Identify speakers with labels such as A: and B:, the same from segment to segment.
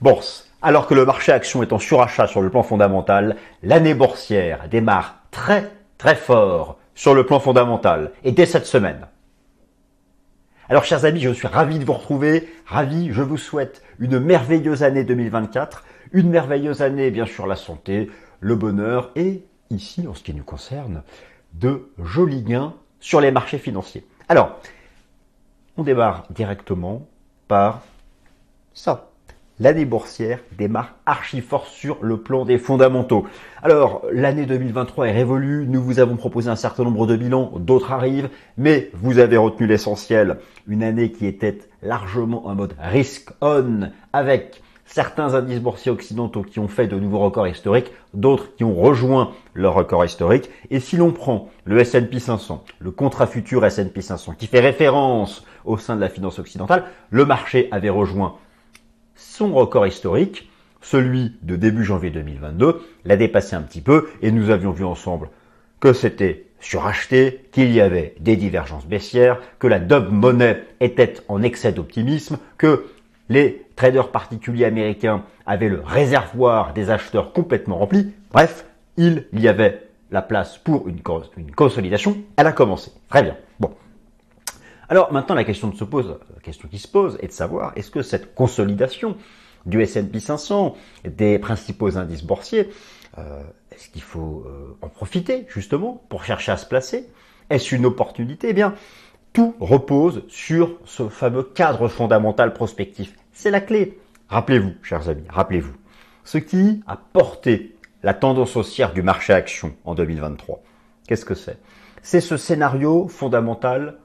A: Bourse. Alors que le marché action est en surachat sur le plan fondamental, l'année boursière démarre très très fort sur le plan fondamental et dès cette semaine. Alors chers amis, je suis ravi de vous retrouver, ravi, je vous souhaite une merveilleuse année 2024, une merveilleuse année bien sûr la santé, le bonheur et ici en ce qui nous concerne, de jolis gains sur les marchés financiers. Alors, on démarre directement par ça l'année boursière démarre archi fort sur le plan des fondamentaux. Alors, l'année 2023 est révolue, nous vous avons proposé un certain nombre de bilans, d'autres arrivent, mais vous avez retenu l'essentiel, une année qui était largement en mode risk on, avec certains indices boursiers occidentaux qui ont fait de nouveaux records historiques, d'autres qui ont rejoint leur record historique. Et si l'on prend le S&P 500, le contrat futur S&P 500, qui fait référence au sein de la finance occidentale, le marché avait rejoint son record historique, celui de début janvier 2022, l'a dépassé un petit peu et nous avions vu ensemble que c'était suracheté, qu'il y avait des divergences baissières, que la dub monnaie était en excès d'optimisme, que les traders particuliers américains avaient le réservoir des acheteurs complètement rempli. Bref, il y avait la place pour une, une consolidation. Elle a commencé. Très bien. Bon. Alors maintenant, la question, qui se pose est de savoir est-ce que cette consolidation du S&P 500, des principaux indices boursiers, euh, est-ce qu'il faut euh, en profiter justement pour chercher à se placer? Est-ce une opportunité? Eh bien, tout repose sur ce fameux cadre fondamental prospectif. C'est la clé. Rappelez-vous, chers amis, rappelez-vous, ce qui a porté la tendance haussière du marché action en 2023. Qu'est-ce que c'est? C'est ce scénario fondamental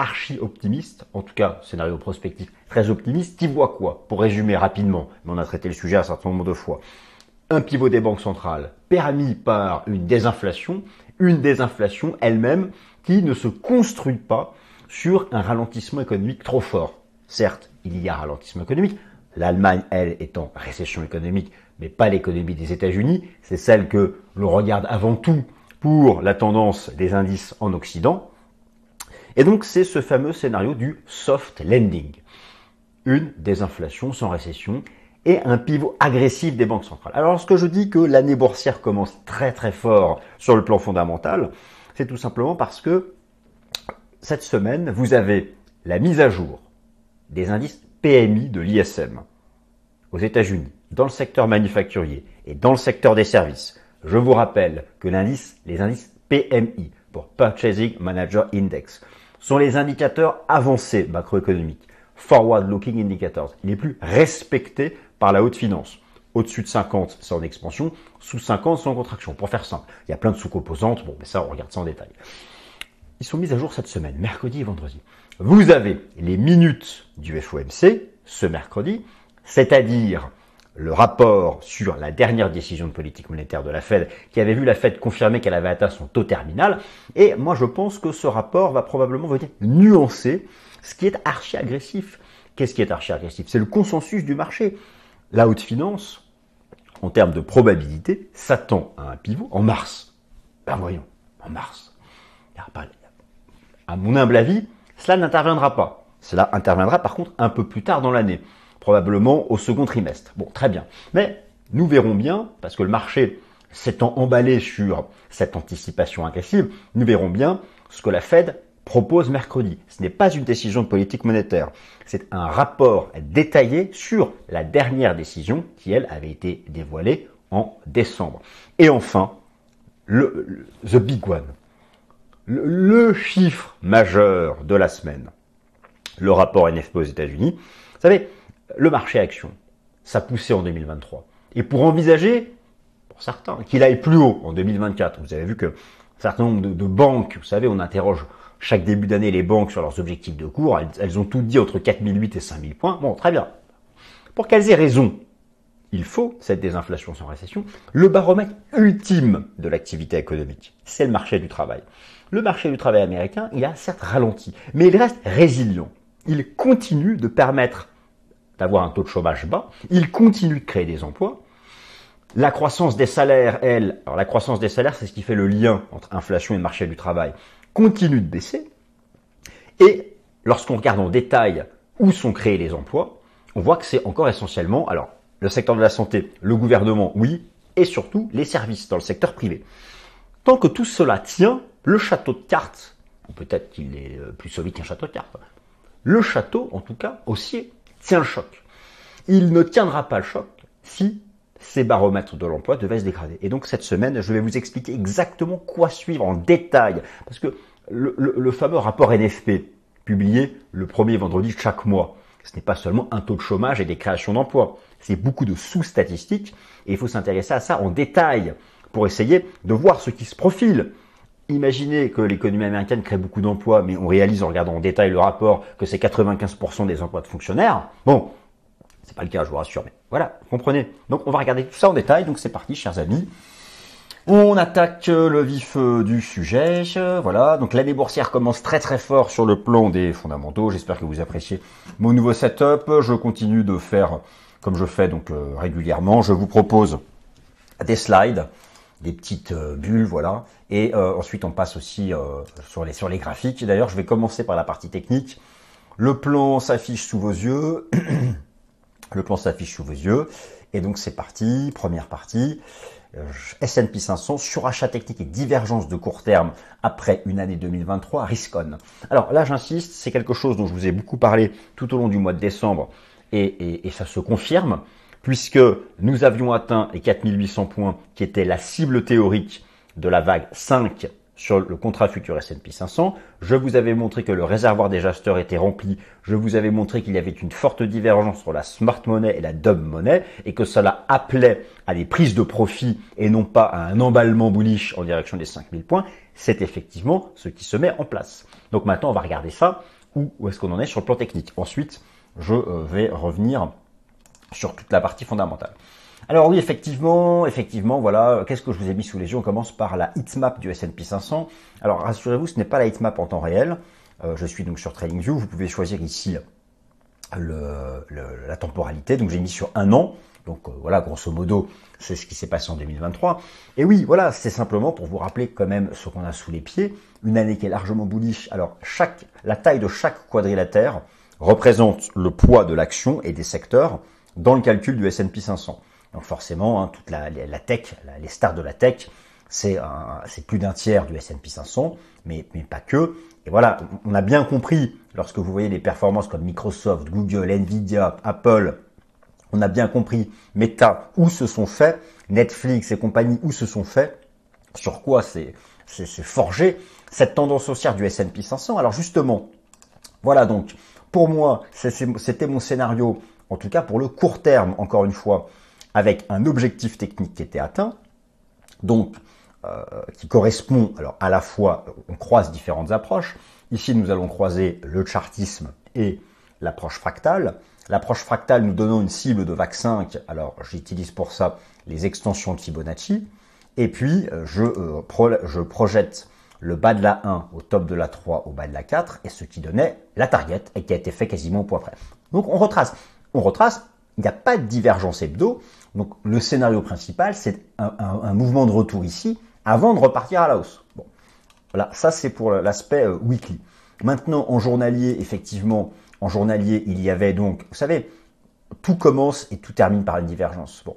A: archi optimiste, en tout cas scénario prospectif très optimiste, qui voit quoi Pour résumer rapidement, mais on a traité le sujet un certain nombre de fois. Un pivot des banques centrales permis par une désinflation, une désinflation elle-même qui ne se construit pas sur un ralentissement économique trop fort. Certes, il y a ralentissement économique, l'Allemagne, elle, est en récession économique, mais pas l'économie des États-Unis, c'est celle que l'on regarde avant tout pour la tendance des indices en Occident, et donc c'est ce fameux scénario du soft landing. Une désinflation sans récession et un pivot agressif des banques centrales. Alors lorsque je dis que l'année boursière commence très très fort sur le plan fondamental, c'est tout simplement parce que cette semaine, vous avez la mise à jour des indices PMI de l'ISM aux États-Unis, dans le secteur manufacturier et dans le secteur des services. Je vous rappelle que l'indice, les indices PMI, pour Purchasing Manager Index, sont les indicateurs avancés macroéconomiques, forward-looking indicators, les plus respectés par la haute finance. Au-dessus de 50, c'est en expansion. Sous 50, c'est en contraction. Pour faire simple, il y a plein de sous-composantes. Bon, mais ça, on regarde ça en détail. Ils sont mis à jour cette semaine, mercredi et vendredi. Vous avez les minutes du FOMC ce mercredi, c'est-à-dire le rapport sur la dernière décision de politique monétaire de la Fed, qui avait vu la Fed confirmer qu'elle avait atteint son taux terminal. Et moi, je pense que ce rapport va probablement venir nuancer ce qui est archi agressif. Qu'est-ce qui est archi agressif C'est le consensus du marché. La haute finance, en termes de probabilité, s'attend à un pivot en mars. Ben voyons, en mars. À mon humble avis, cela n'interviendra pas. Cela interviendra par contre un peu plus tard dans l'année probablement au second trimestre. Bon, très bien. Mais nous verrons bien, parce que le marché s'étant emballé sur cette anticipation agressive, nous verrons bien ce que la Fed propose mercredi. Ce n'est pas une décision de politique monétaire, c'est un rapport détaillé sur la dernière décision qui, elle, avait été dévoilée en décembre. Et enfin, le, the big one, le, le chiffre majeur de la semaine, le rapport NFP aux États-Unis. Vous savez, le marché action, ça poussait en 2023. Et pour envisager, pour certains, qu'il aille plus haut en 2024, vous avez vu que un certain nombre de, banques, vous savez, on interroge chaque début d'année les banques sur leurs objectifs de cours, elles, ont toutes dit entre 4008 et 5000 points. Bon, très bien. Pour qu'elles aient raison, il faut cette désinflation sans récession. Le baromètre ultime de l'activité économique, c'est le marché du travail. Le marché du travail américain, il a certes ralenti, mais il reste résilient. Il continue de permettre d'avoir un taux de chômage bas. Il continue de créer des emplois. La croissance des salaires, elle, alors la croissance des salaires, c'est ce qui fait le lien entre inflation et marché du travail, continue de baisser. Et lorsqu'on regarde en détail où sont créés les emplois, on voit que c'est encore essentiellement, alors le secteur de la santé, le gouvernement, oui, et surtout les services dans le secteur privé. Tant que tout cela tient, le château de cartes, ou peut-être qu'il est euh, plus solide qu'un château de cartes, le château, en tout cas, aussi, tient le choc. Il ne tiendra pas le choc si ces baromètres de l'emploi devaient se dégrader. Et donc cette semaine, je vais vous expliquer exactement quoi suivre en détail. Parce que le, fameux rapport NFP, publié le premier vendredi de chaque mois, ce n'est pas seulement un taux de chômage et des créations d'emplois, c'est beaucoup de sous-statistiques, et il faut s'intéresser à ça en détail pour essayer de voir ce qui se profile. Imaginez que l'économie américaine crée beaucoup d'emplois, mais on réalise en regardant en détail le rapport que c'est 95% des emplois de fonctionnaires. Bon, c'est pas le cas, je vous rassure, mais voilà, comprenez. Donc on va regarder tout ça en détail, donc c'est parti, chers amis. On attaque le vif euh, du sujet, voilà. Donc l'année boursière commence très très fort sur le plan des fondamentaux. J'espère que vous appréciez mon nouveau setup. Je continue de faire comme je fais donc euh, régulièrement. Je vous propose des slides, des petites euh, bulles, voilà. Et ensuite on passe aussi sur les sur les graphiques. D'ailleurs, je vais commencer par la partie technique. Le plan s'affiche sous vos yeux. Le plan s'affiche sous vos yeux. Et donc c'est parti, première partie. Euh, S&P 500, surachat technique et divergence de court terme après une année 2023, Riscon. Alors là j'insiste, c'est quelque chose dont je vous ai beaucoup parlé tout au long du mois de décembre et, et ça se confirme puisque nous avions atteint les 4800 points qui étaient la cible théorique de la vague 5 sur le contrat futur S&P 500. Je vous avais montré que le réservoir des acheteurs était rempli. Je vous avais montré qu'il y avait une forte divergence sur la smart money et la dumb money et que cela appelait à des prises de profit et non pas à un emballement bullish en direction des 5000 points. C'est effectivement ce qui se met en place. Donc maintenant, on va regarder ça. Où, où est-ce qu'on en est sur le plan technique? Ensuite, je euh, vais revenir sur toute la partie fondamentale. Alors oui, effectivement, effectivement, voilà, qu'est-ce que je vous ai mis sous les yeux? On commence par la heatmap du S&P 500. Alors rassurez-vous, ce n'est pas la heatmap en temps réel. Euh, je suis donc sur TradingView. Vous pouvez choisir ici la temporalité. Donc j'ai mis sur un an. Donc euh, voilà, grosso modo, c'est ce qui s'est passé en 2023. Et oui, voilà, c'est simplement pour vous rappeler quand même ce qu'on a sous les pieds. Une année qui est largement bullish. Alors chaque, la taille de chaque quadrilatère représente le poids de l'action et des secteurs dans le calcul du S&P 500. Donc forcément, hein, toute la, tech, les stars de la tech, c'est plus d'un tiers du S&P 500, mais, mais pas que. Et voilà, on a bien compris, lorsque vous voyez les performances comme Microsoft, Google, Nvidia, Apple, on a bien compris Meta, où se sont faits, Netflix et compagnie, où se sont faits, sur quoi c'est forgé cette tendance haussière du S&P 500. Alors justement, voilà donc, pour moi, c'était mon scénario, en tout cas pour le court terme, encore une fois, avec un objectif technique qui était atteint, donc euh, qui correspond alors à la fois, on croise différentes approches. Ici, nous allons croiser le chartisme et l'approche fractale. L'approche fractale nous donnant une cible de VAC 5, alors j'utilise pour ça les extensions de Fibonacci. Et puis, euh, je, euh, je projette le bas de la 1 au top de la 3 au bas de la 4, et ce qui donnait la target, et qui a été fait quasiment au point près. Donc on retrace. On retrace, il n'y a pas de divergence hebdo, donc le scénario principal, c'est un, mouvement de retour ici avant de repartir à la hausse. Bon, voilà, ça c'est pour l'aspect euh, weekly. Maintenant, en journalier, effectivement, en journalier, il y avait donc, vous savez, tout commence et tout termine par une divergence. Bon,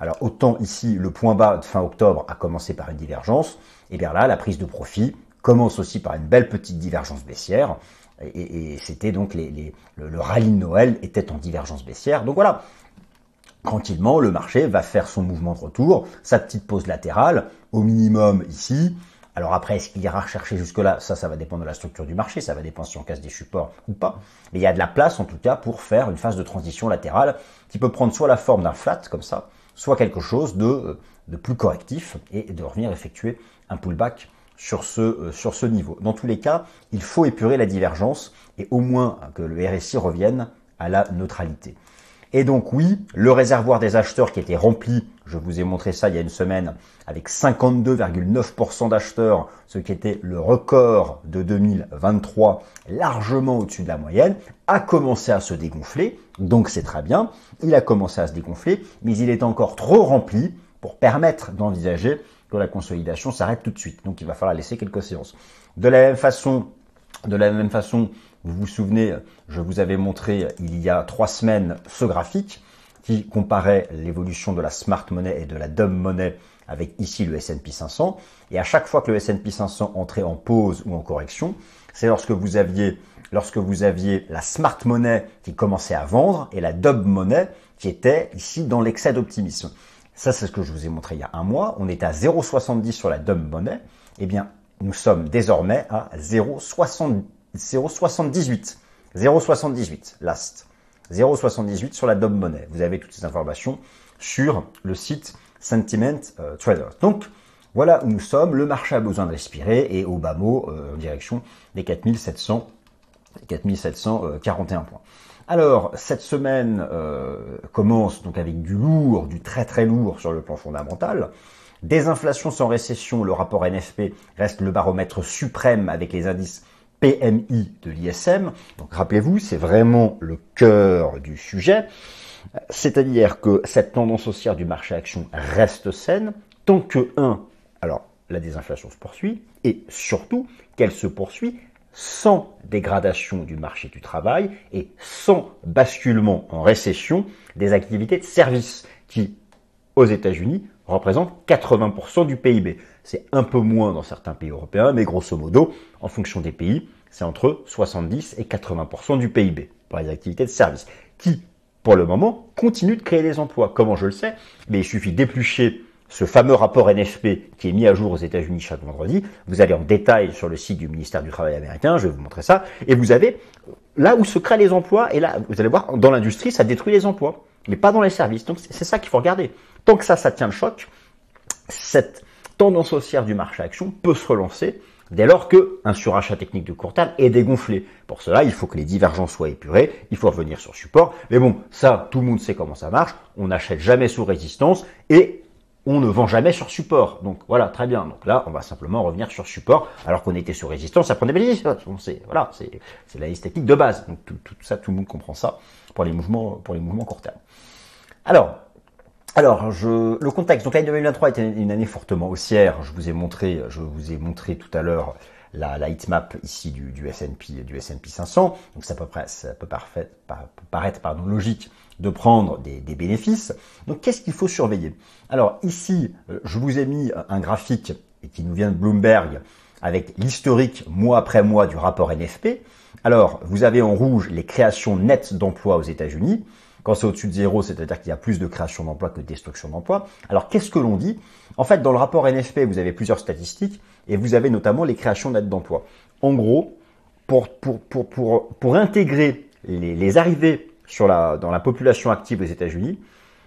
A: alors autant ici, le point bas de fin octobre a commencé par une divergence, et bien là, la prise de profit commence aussi par une belle petite divergence baissière. Et, c'était donc les, le, le rallye de Noël était en divergence baissière. Donc voilà, tranquillement, le marché va faire son mouvement de retour, sa petite pause latérale, au minimum ici. Alors après, est-ce qu'il ira rechercher jusque-là? Ça, ça va dépendre de la structure du marché, ça va dépendre si on casse des supports ou pas. Mais il y a de la place, en tout cas, pour faire une phase de transition latérale qui peut prendre soit la forme d'un flat, comme ça, soit quelque chose de, euh, de plus correctif et de revenir effectuer un pullback sur ce, euh, sur ce niveau. Dans tous les cas, il faut épurer la divergence et au moins que le RSI revienne à la neutralité. Et donc oui, le réservoir des acheteurs qui était rempli, je vous ai montré ça il y a une semaine, avec 52,9% d'acheteurs, ce qui était le record de 2023, largement au-dessus de la moyenne, a commencé à se dégonfler, donc c'est très bien, il a commencé à se dégonfler, mais il est encore trop rempli pour permettre d'envisager la consolidation s'arrête tout de suite. Donc il va falloir laisser quelques séances. De la même façon, de la même façon, vous vous souvenez, je vous avais montré il y a trois semaines ce graphique. qui comparait l'évolution de la smart money et de la dumb money avec ici le S&P 500. Et à chaque fois que le S&P 500 entrait en pause ou en correction, c'est lorsque vous aviez lorsque vous aviez la smart money qui commençait à vendre et la dumb money qui était ici dans l'excès d'optimisme. Ça, c'est ce que je vous ai montré il y a un mois. On était à 0,70 sur la dumb money. Eh bien, nous sommes désormais à 0,78. 0,78 last. 0,78 sur la dumb money. Vous avez toutes ces informations sur le site Sentiment euh, Trader. Donc, voilà où nous sommes. Le marché a besoin de respirer et au bas mot, euh, en direction des 4700, 4741 points. Alors, cette semaine euh, commence donc avec du lourd, du très très lourd sur le plan fondamental. Désinflation sans récession, le rapport NFP reste le baromètre suprême avec les indices PMI de l'ISM. Donc rappelez-vous, c'est vraiment le cœur du sujet. C'est-à-dire que cette tendance haussière du marché action reste saine tant que, un, alors la désinflation se poursuit, et surtout qu'elle se poursuit sans dégradation du marché du travail et sans basculement en récession des activités de services qui, aux États-Unis, représentent 80% du PIB. C'est un peu moins dans certains pays européens, mais grosso modo, en fonction des pays, c'est entre 70 et 80% du PIB pour les activités de services, qui, pour le moment, continuent de créer des emplois. Comment je le sais? Mais il suffit d'éplucher ce fameux rapport NFP qui est mis à jour aux États-Unis chaque vendredi. Vous allez en détail sur le site du ministère du Travail américain, je vais vous montrer ça, et vous avez là où se créent les emplois, et là, vous allez voir, dans l'industrie, ça détruit les emplois, mais pas dans les services. Donc c'est ça qu'il faut regarder. Tant que ça, ça tient le choc, cette tendance haussière du marché action peut se relancer dès lors que un surachat technique de court terme est dégonflé. Pour cela, il faut que les divergences soient épurées, il faut revenir sur support. Mais bon, ça, tout le monde sait comment ça marche. On n'achète jamais sous résistance et on ne vend jamais sur support. Donc voilà, très bien. Donc là, on va simplement revenir sur support, alors qu'on était sur résistance, ça prenait bénéfice. C'est voilà, c'est la liste technique de base. Donc tout, tout, ça, tout le monde comprend ça pour les mouvements pour les mouvements court terme. Alors, alors, je, le contexte. Donc l'année 2023 était une année fortement haussière. Je vous ai montré, je vous ai montré tout à l'heure la, la heatmap ici du, du S&P du S&P 500. Donc ça peut, ça peut, parfait, paraître pardon, logique de prendre des, des bénéfices. Donc qu'est-ce qu'il faut surveiller? Alors ici, euh, je vous ai mis un graphique qui nous vient de Bloomberg avec l'historique mois après mois du rapport NFP. Alors, vous avez en rouge les créations nettes d'emplois aux États-Unis. Quand c'est au-dessus de zéro, c'est-à-dire qu'il y a plus de création d'emplois que de destruction d'emplois. Alors qu'est-ce que l'on dit? En fait, dans le rapport NFP, vous avez plusieurs statistiques et vous avez notamment les créations nettes d'emplois. En gros, pour, pour, pour, pour, pour intégrer les, arrivées sur la, dans la population active aux États-Unis,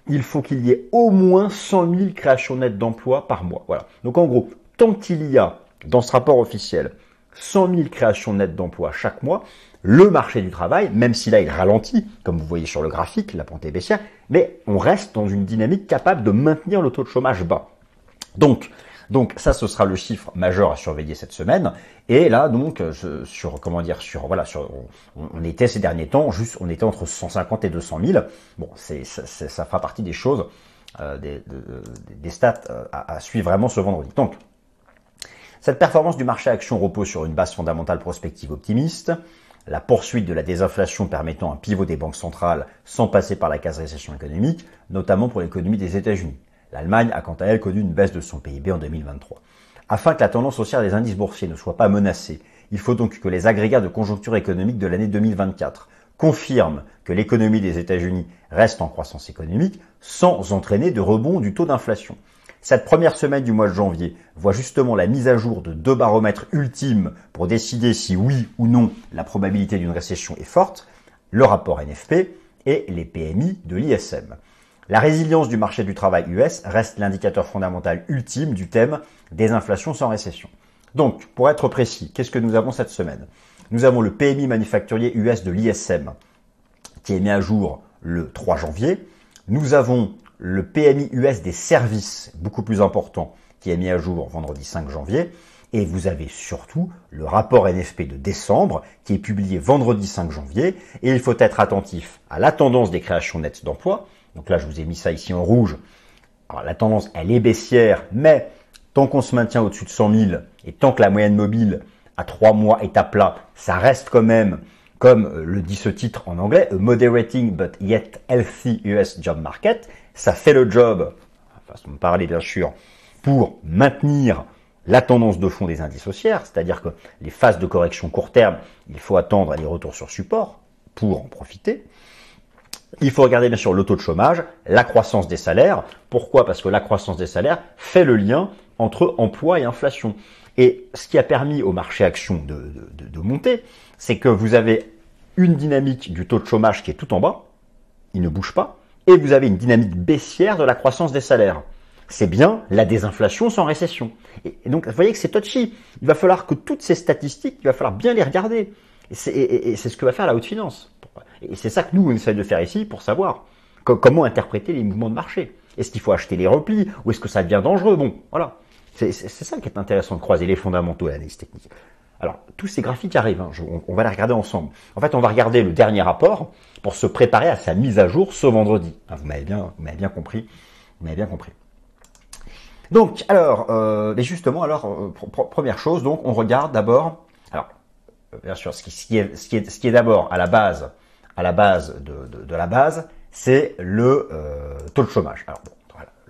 A: il faut qu'il y ait au moins 100 000 créations nettes d'emplois par mois. Voilà. Donc en gros, tant qu'il y a dans ce rapport officiel 100 000 créations nettes d'emplois chaque mois, le marché du travail, même si là il ralentit, comme vous voyez sur le graphique, la pente est baissière, mais on reste dans une dynamique capable de maintenir le taux de chômage bas. Donc, donc ça, ce sera le chiffre majeur à surveiller cette semaine. Et là, donc, sur comment dire, sur voilà, sur, on, était ces derniers temps, juste, on était entre 150 et 200 000. Bon, c'est ça, ça, fera partie des choses, euh, des, stats euh, à, à suivre vraiment ce vendredi. Donc, cette performance du marché action repose sur une base fondamentale prospective optimiste la poursuite de la désinflation permettant un pivot des banques centrales sans passer par la case récession économique, notamment pour l'économie des États-Unis. L'Allemagne a quant à elle connu une baisse de son PIB en 2023. Afin que la tendance haussière des indices boursiers ne soit pas menacée, il faut donc que les agrégats de conjoncture économique de l'année 2024 confirment que l'économie des États-Unis reste en croissance économique sans entraîner de rebond du taux d'inflation. Cette première semaine du mois de janvier voit justement la mise à jour de deux baromètres ultimes pour décider si oui ou non la probabilité d'une récession est forte, le rapport NFP et les PMI de l'ISM. La résilience du marché du travail US reste l'indicateur fondamental ultime du thème des inflations sans récession. Donc, pour être précis, qu'est-ce que nous avons cette semaine? Nous avons le PMI manufacturier US de l'ISM qui est mis à jour le 3 janvier. Nous avons le PMI US des services, beaucoup plus important, qui est mis à jour vendredi 5 janvier. Et vous avez surtout le rapport NFP de décembre qui est publié vendredi 5 janvier. Et il faut être attentif à la tendance des créations nettes d'emplois. Donc là, je vous ai mis ça ici en rouge. Alors la tendance, elle est baissière, mais tant qu'on se maintient au-dessus de 100 000 et tant que la moyenne mobile à 3 mois est à plat, ça reste quand même comme le dit ce titre en anglais, a moderating but yet healthy US job market. Ça fait le job, façon de parler bien sûr, pour maintenir la tendance de fond des indices haussières, c'est-à-dire que les phases de correction court terme, il faut attendre les retours sur support pour en profiter. Il faut regarder bien sûr le taux de chômage, la croissance des salaires. Pourquoi? Parce que la croissance des salaires fait le lien entre emploi et inflation. Et ce qui a permis au marché action de, monter, c'est que vous avez une dynamique du taux de chômage qui est tout en bas, il ne bouge pas, et vous avez une dynamique baissière de la croissance des salaires c'est bien la désinflation sans récession. Et, donc, vous voyez que c'est touchy. Il va falloir que toutes ces statistiques, il va falloir bien les regarder. Et c'est ce que va faire la haute finance. Et c'est ça que nous, on essaie de faire ici pour savoir comment interpréter les mouvements de marché. Est-ce qu'il faut acheter les replis ou est-ce que ça devient dangereux? Bon, voilà. C'est ça qui est intéressant de croiser les fondamentaux et l'analyse technique. Alors, tous ces graphiques arrivent, hein. on, va les regarder ensemble. En fait, on va regarder le dernier rapport pour se préparer à sa mise à jour ce vendredi. Ah, vous m'avez bien, bien compris. Vous m'avez bien compris. Donc, alors, euh, mais justement, alors, euh, première chose, donc, on regarde d'abord, alors, euh, bien sûr, ce qui, est, ce qui est, ce qui est d'abord à la base, à la base de, de, la base, c'est le euh, taux de chômage. Alors, bon,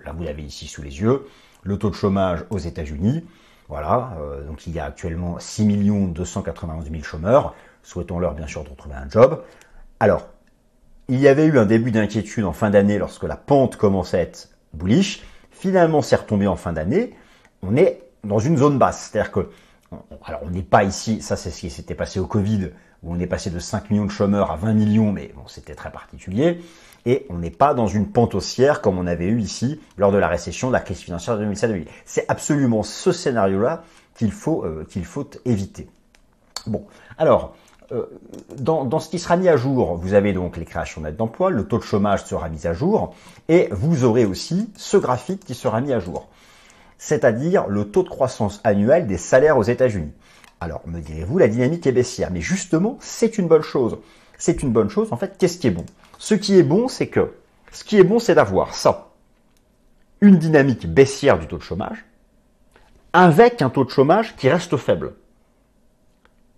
A: là, vous l'avez ici sous les yeux, le taux de chômage aux États-Unis. Voilà, donc il y a actuellement 6 291 000 chômeurs. Souhaitons-leur bien sûr de retrouver un job. Alors, il y avait eu un début d'inquiétude en fin d'année lorsque la pente commençait à être bullish. Finalement, c'est retombé en fin d'année. On est dans une zone basse. C'est-à-dire que, alors on n'est pas ici, ça c'est ce qui s'était passé au Covid, où on est passé de 5 millions de chômeurs à 20 millions, mais bon, c'était très particulier. Et on n'est pas dans une pente haussière comme on avait eu ici lors de la récession, de la crise financière de 2007-2008. C'est absolument ce scénario-là qu'il faut, euh, qu'il faut éviter. Bon, alors, euh, dans, ce qui sera mis à jour, vous avez donc les créations nettes d'emplois, le taux de chômage sera mis à jour, et vous aurez aussi ce graphique qui sera mis à jour, c'est-à-dire le taux de croissance annuel des salaires aux États-Unis. Alors, me direz-vous, la dynamique est baissière, mais justement, c'est une bonne chose. C'est une bonne chose. En fait, qu'est-ce qui est bon? Ce qui est bon, c'est que, ce qui est bon, c'est d'avoir ça, une dynamique baissière du taux de chômage, avec un taux de chômage qui reste faible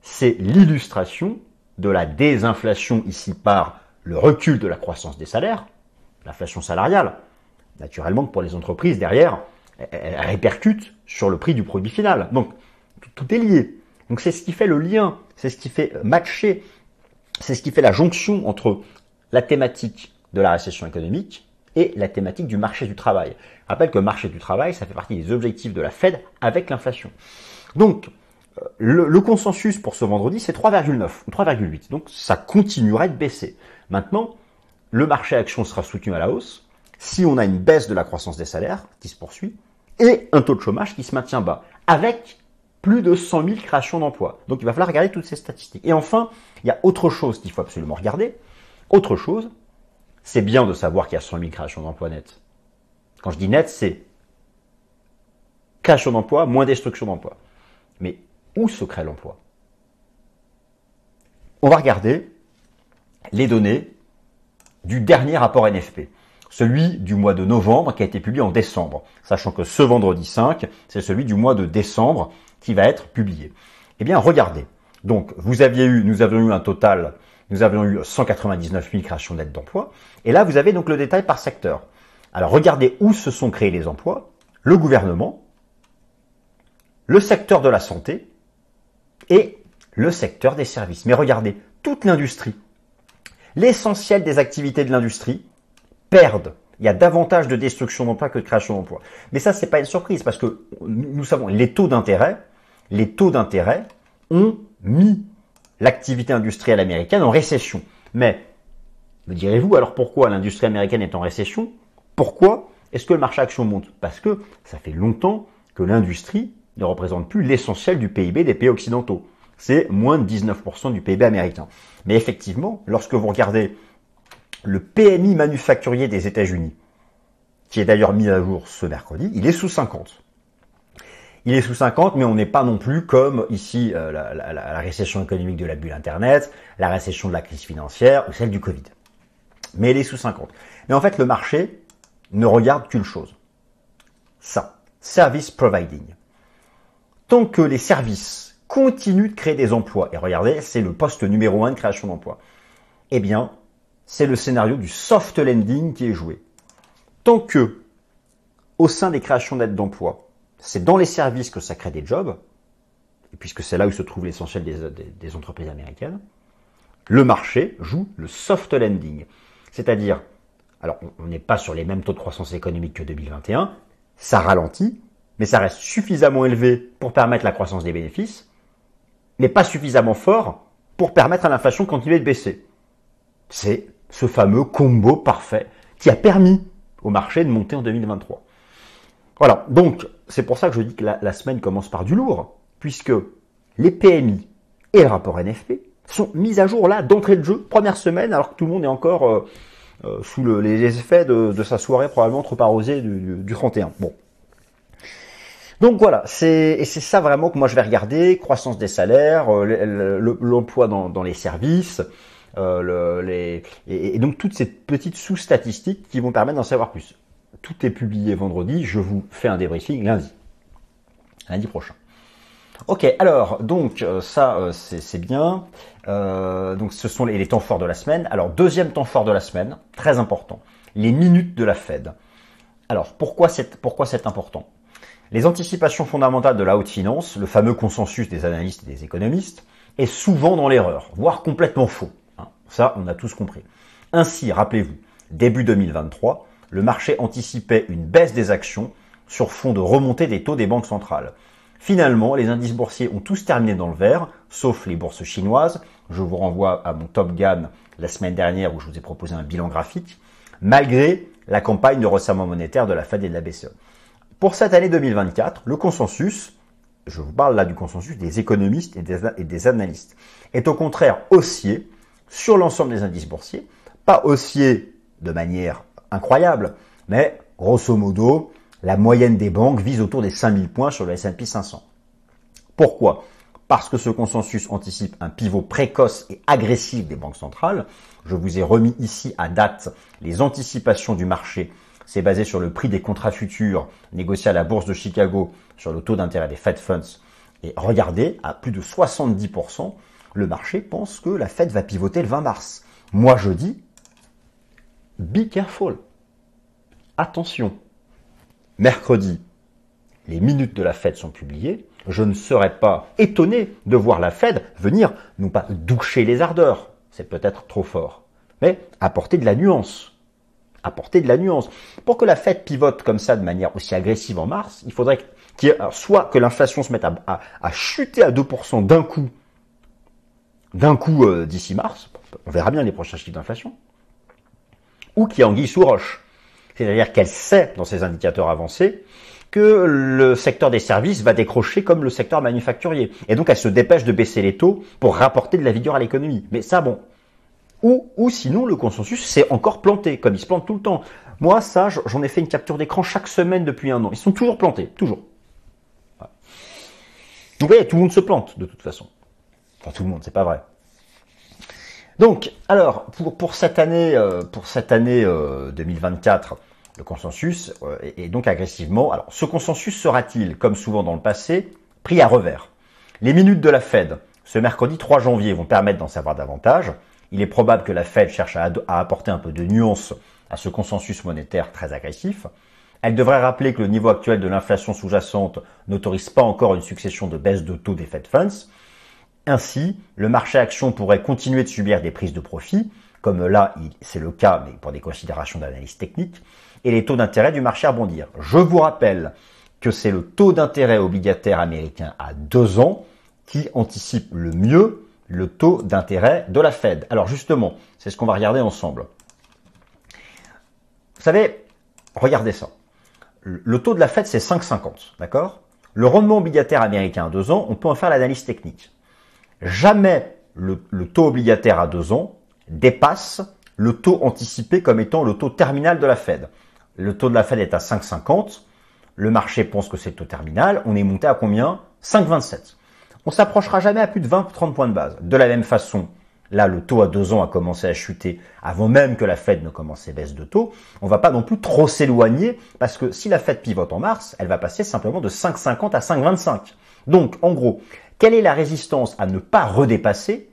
A: c'est l'illustration de la désinflation ici par le recul de la croissance des salaires, l'inflation salariale. Naturellement pour les entreprises derrière, elle répercute sur le prix du produit final. Donc tout est lié. Donc c'est ce qui fait le lien, c'est ce qui fait matcher, c'est ce qui fait la jonction entre la thématique de la récession économique et la thématique du marché du travail. Je rappelle que le marché du travail, ça fait partie des objectifs de la Fed avec l'inflation. Donc, le, consensus pour ce vendredi, c'est 3,9 ou 3,8. Donc ça continuera de baisser. Maintenant, le marché action sera soutenu à la hausse si on a une baisse de la croissance des salaires qui se poursuit et un taux de chômage qui se maintient bas, avec plus de 100 000 créations d'emplois. Donc il va falloir regarder toutes ces statistiques. Et enfin, il y a autre chose qu'il faut absolument regarder. Autre chose, c'est bien de savoir qu'il y a 100 000 créations d'emplois nettes. Quand je dis net, c'est création d'emplois moins destruction d'emplois. Mais où se crée l'emploi? On va regarder les données du dernier rapport NFP, celui du mois de novembre qui a été publié en décembre, sachant que ce vendredi 5, c'est celui du mois de décembre qui va être publié. Eh bien, regardez. Donc, vous aviez eu, nous avions eu un total, nous avions eu 199 000 créations nettes d'emplois, et là, vous avez donc le détail par secteur. Alors, regardez où se sont créés les emplois, le gouvernement, le secteur de la santé, et le secteur des services. Mais regardez, toute l'industrie, l'essentiel des activités de l'industrie perdent. Il y a davantage de destruction d'emplois que de création d'emplois. Mais ça, c'est pas une surprise parce que nous savons les taux d'intérêt, les taux d'intérêt ont mis l'activité industrielle américaine en récession. Mais me direz-vous alors pourquoi l'industrie américaine est en récession? Pourquoi est-ce que le marché action monte? Parce que ça fait longtemps que l'industrie ne représente plus l'essentiel du PIB des pays occidentaux. C'est moins de 19% du PIB américain. Mais effectivement, lorsque vous regardez le PMI manufacturier des États-Unis, qui est d'ailleurs mis à jour ce mercredi, il est sous 50. Il est sous 50, mais on n'est pas non plus comme ici euh, la, récession économique de la bulle Internet, la récession de la crise financière ou celle du Covid. Mais il est sous 50. Mais en fait, le marché ne regarde qu'une chose. Ça, service providing tant que les services continue de créer des emplois. Et regardez, c'est le poste numéro un de création d'emplois. Eh bien, c'est le scénario du soft landing qui est joué. Tant que, au sein des créations nettes d'emplois, c'est dans les services que ça crée des jobs, puisque c'est là où se trouve l'essentiel des, entreprises américaines, le marché joue le soft landing. C'est-à-dire, alors on n'est pas sur les mêmes taux de croissance économique que 2021, ça ralentit, mais ça reste suffisamment élevé pour permettre la croissance des bénéfices, mais pas suffisamment fort pour permettre à l'inflation de continuer de baisser. C'est ce fameux combo parfait qui a permis au marché de monter en 2023. Voilà, donc c'est pour ça que je dis que la, semaine commence par du lourd, puisque les PMI et le rapport NFP sont mis à jour là d'entrée de jeu, première semaine, alors que tout le monde est encore euh, euh, sous les effets de, sa soirée probablement trop arrosée du, du 31. Bon, donc voilà, c'est et c'est ça vraiment que moi je vais regarder croissance des salaires, euh, l'emploi dans, les services, et, donc toutes ces petites sous-statistiques qui vont permettre d'en savoir plus. Tout est publié vendredi, je vous fais un débriefing lundi, lundi prochain. Ok, alors donc euh, ça c'est bien. donc ce sont les, temps forts de la semaine. Alors deuxième temps fort de la semaine, très important, les minutes de la Fed. Alors pourquoi c'est pourquoi c'est important? Les anticipations fondamentales de la haute finance, le fameux consensus des analystes et des économistes, est souvent dans l'erreur, voire complètement faux. Hein. Ça, on a tous compris. Ainsi, rappelez-vous, début 2023, le marché anticipait une baisse des actions sur fond de remontée des taux des banques centrales. Finalement, les indices boursiers ont tous terminé dans le vert, sauf les bourses chinoises. Je vous renvoie à mon Top Gun la semaine dernière où je vous ai proposé un bilan graphique, malgré la campagne de resserrement monétaire de la Fed et de la BCE. Pour cette année 2024, le consensus, je vous parle là du consensus des économistes et des, analystes, est au contraire haussier sur l'ensemble des indices boursiers, pas haussier de manière incroyable, mais grosso modo, la moyenne des banques vise autour des 5000 points sur le S&P 500. Pourquoi? Parce que ce consensus anticipe un pivot précoce et agressif des banques centrales. Je vous ai remis ici à date les anticipations du marché c'est basé sur le prix des contrats futurs négociés à la bourse de Chicago sur le taux d'intérêt des Fed Funds. Et regardez, à plus de 70%, le marché pense que la Fed va pivoter le 20 mars. Moi, je dis, be careful. Attention. Mercredi, les minutes de la Fed sont publiées. Je ne serais pas étonné de voir la Fed venir, non pas doucher les ardeurs, c'est peut-être trop fort, mais apporter de la nuance apporter de la nuance. Pour que la Fed pivote comme ça de manière aussi agressive en mars, il faudrait soit que l'inflation se mette à, chuter à 2% d'un coup, d'un coup euh, d'ici mars, on verra bien les prochains chiffres d'inflation, ou qu'il y ait anguille sous roche. C'est-à-dire qu'elle sait, dans ses indicateurs avancés, que le secteur des services va décrocher comme le secteur manufacturier. Et donc elle se dépêche de baisser les taux pour rapporter de la vigueur à l'économie. Mais ça, bon, ou, ou sinon, le consensus s'est encore planté, comme il se plante tout le temps. Moi, ça, j'en ai fait une capture d'écran chaque semaine depuis un an. Ils sont toujours plantés, toujours. Donc, vous voyez, tout le monde se plante, de toute façon. Enfin, tout le monde, c'est pas vrai. Donc, alors, pour, cette année, euh, pour cette année 2024, euh, le consensus euh, est, donc agressivement. Alors, ce consensus sera-t-il, comme souvent dans le passé, pris à revers? Les minutes de la Fed, ce mercredi 3 janvier, vont permettre d'en savoir davantage il est probable que la Fed cherche à, apporter un peu de nuance à ce consensus monétaire très agressif. Elle devrait rappeler que le niveau actuel de l'inflation sous-jacente n'autorise pas encore une succession de baisses de taux des Fed Funds. Ainsi, le marché action pourrait continuer de subir des prises de profit, comme là c'est le cas, mais pour des considérations d'analyse technique, et les taux d'intérêt du marché rebondir. Je vous rappelle que c'est le taux d'intérêt obligataire américain à deux ans qui anticipe le mieux le taux d'intérêt de la Fed. Alors justement, c'est ce qu'on va regarder ensemble. Vous savez, regardez ça. Le taux de la Fed, c'est 5,50, d'accord? Le rendement obligataire américain à deux ans, on peut en faire l'analyse technique. Jamais le, taux obligataire à deux ans dépasse le taux anticipé comme étant le taux terminal de la Fed. Le taux de la Fed est à 5,50. Le marché pense que c'est le taux terminal. On est monté à combien? 5,27 on s'approchera jamais à plus de 20-30 points de base. De la même façon, là, le taux à deux ans a commencé à chuter avant même que la Fed ne commence ses baisses de taux. On va pas non plus trop s'éloigner parce que si la Fed pivote en mars, elle va passer simplement de 5,50 à 5,25. Donc, en gros, quelle est la résistance à ne pas redépasser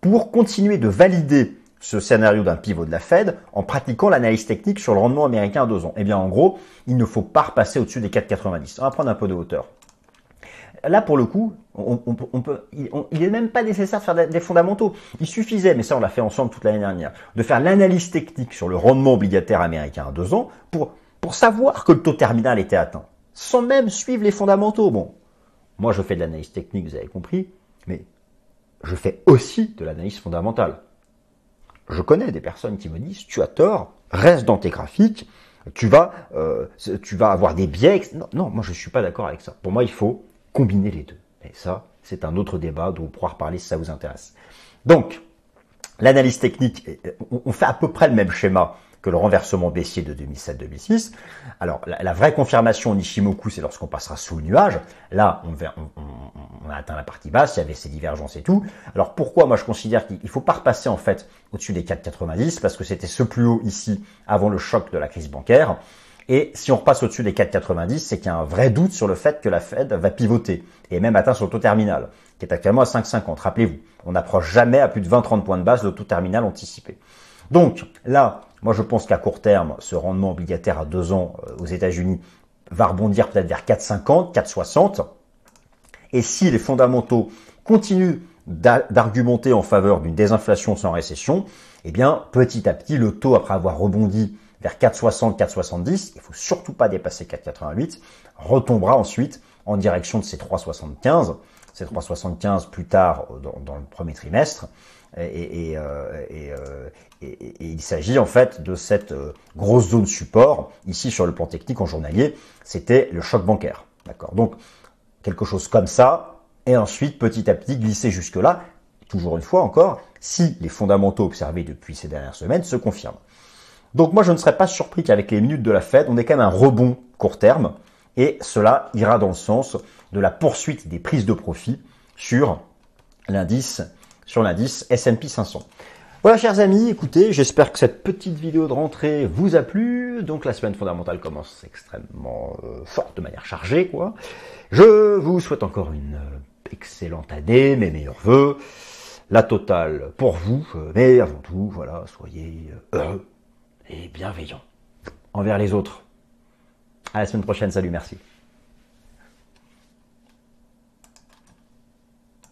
A: pour continuer de valider ce scénario d'un pivot de la Fed en pratiquant l'analyse technique sur le rendement américain à deux ans? Eh bien, en gros, il ne faut pas repasser au-dessus des 4,90. On va prendre un peu de hauteur. Là, pour le coup, il n'est même pas nécessaire de faire des fondamentaux. Il suffisait, mais ça on l'a fait ensemble toute l'année dernière, de faire l'analyse technique sur le rendement obligataire américain à deux ans pour, pour savoir que le taux terminal était atteint, sans même suivre les fondamentaux. Bon, moi je fais de l'analyse technique, vous avez compris, mais je fais aussi de l'analyse fondamentale. Je connais des personnes qui me disent, tu as tort, reste dans tes graphiques, tu vas, euh, tu vas avoir des biais. Non, non, moi je suis pas d'accord avec ça. Pour moi, il faut combiner les deux. Et ça, c'est un autre débat dont on pourra reparler si ça vous intéresse. Donc, l'analyse technique, on fait à peu près le même schéma que le renversement baissier de 2007-2006. Alors, la, vraie confirmation Nishimoku, c'est lorsqu'on passera sous le nuage. Là, on, a atteint la partie basse, il y avait ces divergences et tout. Alors, pourquoi moi je considère qu'il ne faut pas repasser en fait au-dessus des 4,90 Parce que c'était ce plus haut ici avant le choc de la crise bancaire. Et si on repasse au-dessus des 4,90, c'est qu'il y a un vrai doute sur le fait que la Fed va pivoter et même atteindre son taux terminal, qui est actuellement à 5,50. Rappelez-vous, on n'approche jamais à plus de 20-30 points de base le terminal anticipé. Donc là, moi je pense qu'à court terme, ce rendement obligataire à deux ans euh, aux États-Unis va rebondir peut-être vers 4,50, 4,60. Et si les fondamentaux continuent d'argumenter en faveur d'une désinflation sans récession, eh bien petit à petit, le taux après avoir rebondi vers 4,60, 4,70, il faut surtout pas dépasser 4,88, retombera ensuite en direction de ces 3,75, ces 3,75 plus tard euh, dans, le premier trimestre, et, euh, euh, il s'agit en fait de cette grosse zone support, ici sur le plan technique en journalier, c'était le choc bancaire. D'accord Donc, quelque chose comme ça, et ensuite, petit à petit, glisser jusque-là, toujours une fois encore, si les fondamentaux observés depuis ces dernières semaines se confirment. Donc moi, je ne serais pas surpris qu'avec les minutes de la Fed, on ait quand même un rebond court terme, et cela ira dans le sens de la poursuite des prises de profit sur l'indice, sur l'indice S&P 500. Voilà, chers amis, écoutez, j'espère que cette petite vidéo de rentrée vous a plu. Donc la semaine fondamentale commence extrêmement euh, forte, de manière chargée, quoi. Je vous souhaite encore une euh, excellente année, mes meilleurs voeux, la totale pour vous, euh, mais avant tout, voilà, soyez heureux et bienveillant envers les autres. À la semaine prochaine, salut, merci.